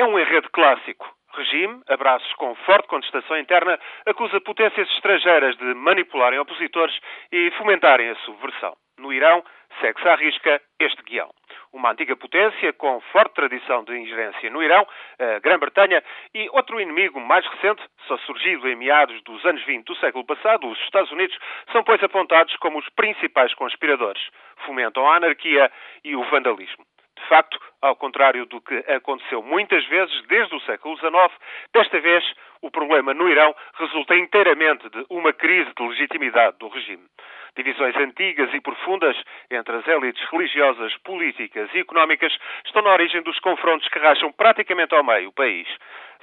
É um enredo clássico. Regime, abraços com forte contestação interna, acusa potências estrangeiras de manipularem opositores e fomentarem a subversão. No Irão, segue-se à risca este guião. Uma antiga potência com forte tradição de ingerência no Irão, a Grã-Bretanha, e outro inimigo mais recente, só surgido em meados dos anos 20 do século passado, os Estados Unidos, são pois apontados como os principais conspiradores. Fomentam a anarquia e o vandalismo. De facto, ao contrário do que aconteceu muitas vezes desde o século XIX, desta vez o problema no Irão resulta inteiramente de uma crise de legitimidade do regime. Divisões antigas e profundas entre as élites religiosas, políticas e económicas estão na origem dos confrontos que racham praticamente ao meio o país.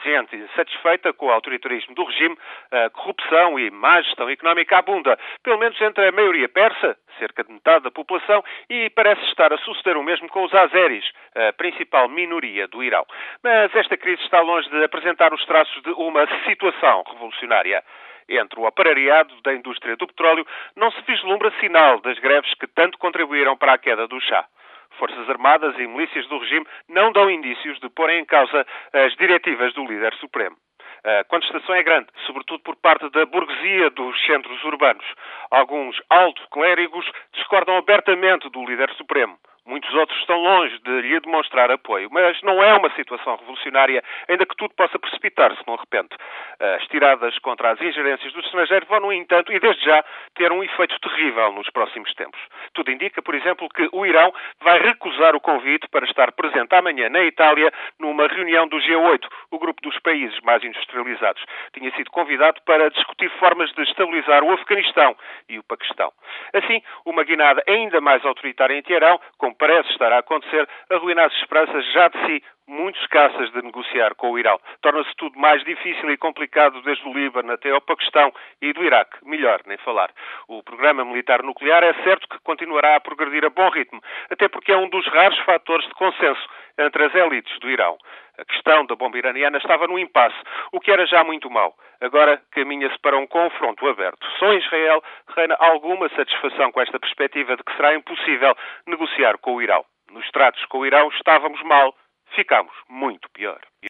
Gente insatisfeita com o autoritarismo do regime, a corrupção e má gestão económica abunda, pelo menos entre a maioria persa, cerca de metade da população, e parece estar a suceder o mesmo com os azeris, a principal minoria do Irão. Mas esta crise está longe de apresentar os traços de uma situação revolucionária. Entre o aparelhado da indústria do petróleo não se vislumbra sinal das greves que tanto contribuíram para a queda do chá. Forças Armadas e milícias do regime não dão indícios de porem em causa as diretivas do líder supremo. A contestação é grande, sobretudo por parte da burguesia dos centros urbanos. Alguns alto-clérigos discordam abertamente do líder supremo. Muitos outros estão longe de lhe demonstrar apoio, mas não é uma situação revolucionária, ainda que tudo possa precipitar-se de repente. As tiradas contra as ingerências do estrangeiro vão, no entanto, e desde já, ter um efeito terrível nos próximos tempos. Tudo indica, por exemplo, que o Irão vai recusar o convite para estar presente amanhã na Itália numa reunião do G8, o grupo dos países mais industrializados. Tinha sido convidado para discutir formas de estabilizar o Afeganistão e o Paquistão. Assim, uma guinada ainda mais autoritária em Teherão, com parece estar a acontecer, arruina as esperanças já de si muito escassas de negociar com o Irão. Torna-se tudo mais difícil e complicado desde o Líbano até ao Paquistão e do Iraque. Melhor nem falar. O programa militar nuclear é certo que continuará a progredir a bom ritmo, até porque é um dos raros fatores de consenso entre as elites do Irão. A questão da bomba iraniana estava no impasse, o que era já muito mau. Agora caminha-se para um confronto aberto. Só em Israel reina alguma satisfação com esta perspectiva de que será impossível negociar com o Irão. Nos tratos com o Irão estávamos mal, ficamos muito pior.